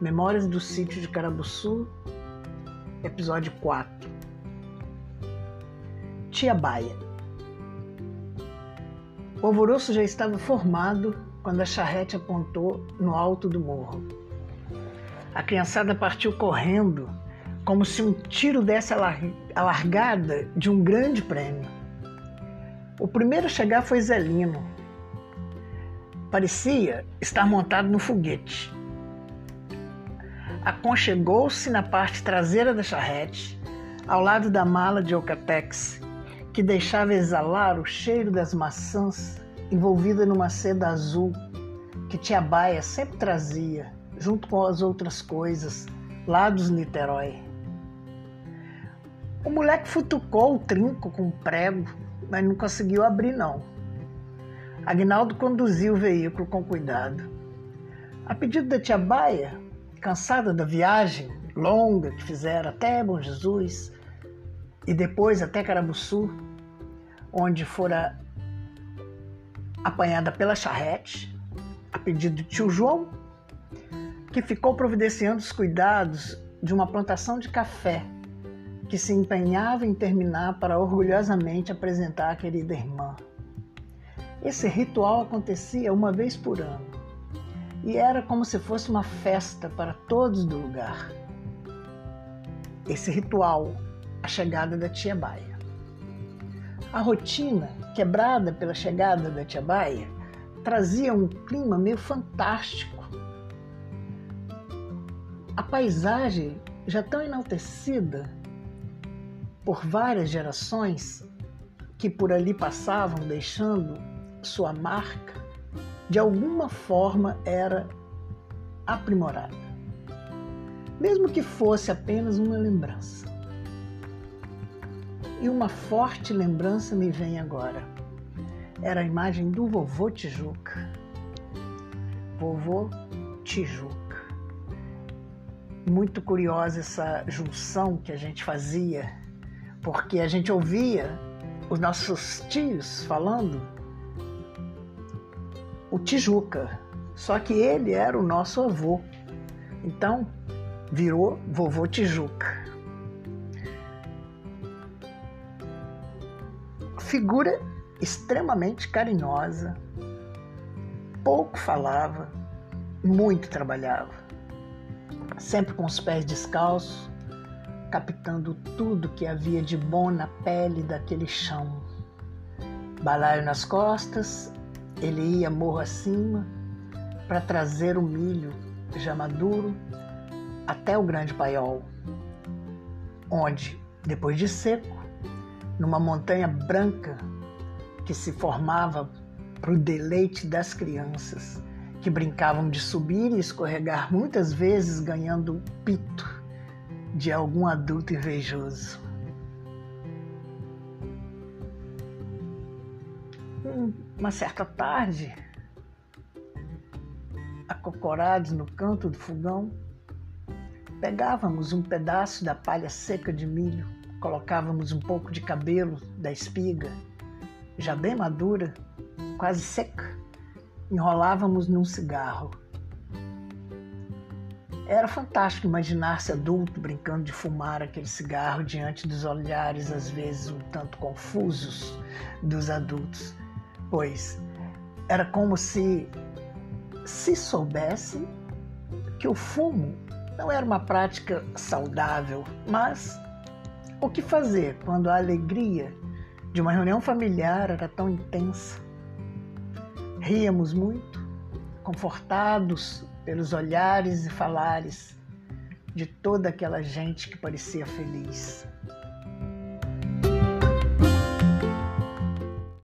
Memórias do Sítio de Carabuçu, episódio 4. Tia Baia. O alvoroço já estava formado quando a charrete apontou no alto do morro. A criançada partiu correndo, como se um tiro desse a largada de um grande prêmio. O primeiro a chegar foi Zelino. Parecia estar montado no foguete aconchegou-se na parte traseira da charrete, ao lado da mala de Ocatex, que deixava exalar o cheiro das maçãs envolvida numa seda azul que Tia Baia sempre trazia, junto com as outras coisas, lá dos Niterói. O moleque futucou o trinco com um prego, mas não conseguiu abrir não. Agnaldo conduziu o veículo com cuidado. A pedido da tia Baia, cansada da viagem longa que fizeram até Bom Jesus e depois até Carabuçu, onde fora apanhada pela charrete, a pedido de tio João, que ficou providenciando os cuidados de uma plantação de café que se empenhava em terminar para orgulhosamente apresentar a querida irmã. Esse ritual acontecia uma vez por ano e era como se fosse uma festa para todos do lugar. Esse ritual, a chegada da tia Baia. A rotina, quebrada pela chegada da tia Baia, trazia um clima meio fantástico. A paisagem, já tão enaltecida por várias gerações que por ali passavam deixando sua marca, de alguma forma era aprimorada, mesmo que fosse apenas uma lembrança. E uma forte lembrança me vem agora. Era a imagem do vovô Tijuca. Vovô Tijuca. Muito curiosa essa junção que a gente fazia, porque a gente ouvia os nossos tios falando o Tijuca. Só que ele era o nosso avô. Então, virou vovô Tijuca. Figura extremamente carinhosa, pouco falava, muito trabalhava. Sempre com os pés descalços, captando tudo que havia de bom na pele daquele chão. Balaio nas costas, ele ia morro acima para trazer o milho já maduro até o grande paiol, onde, depois de seco, numa montanha branca que se formava para o deleite das crianças, que brincavam de subir e escorregar muitas vezes ganhando o pito de algum adulto invejoso. Uma certa tarde, acocorados no canto do fogão, pegávamos um pedaço da palha seca de milho, colocávamos um pouco de cabelo da espiga, já bem madura, quase seca, enrolávamos num cigarro. Era fantástico imaginar-se adulto brincando de fumar aquele cigarro diante dos olhares, às vezes um tanto confusos, dos adultos pois era como se se soubesse que o fumo não era uma prática saudável, mas o que fazer quando a alegria de uma reunião familiar era tão intensa? Ríamos muito, confortados pelos olhares e falares de toda aquela gente que parecia feliz.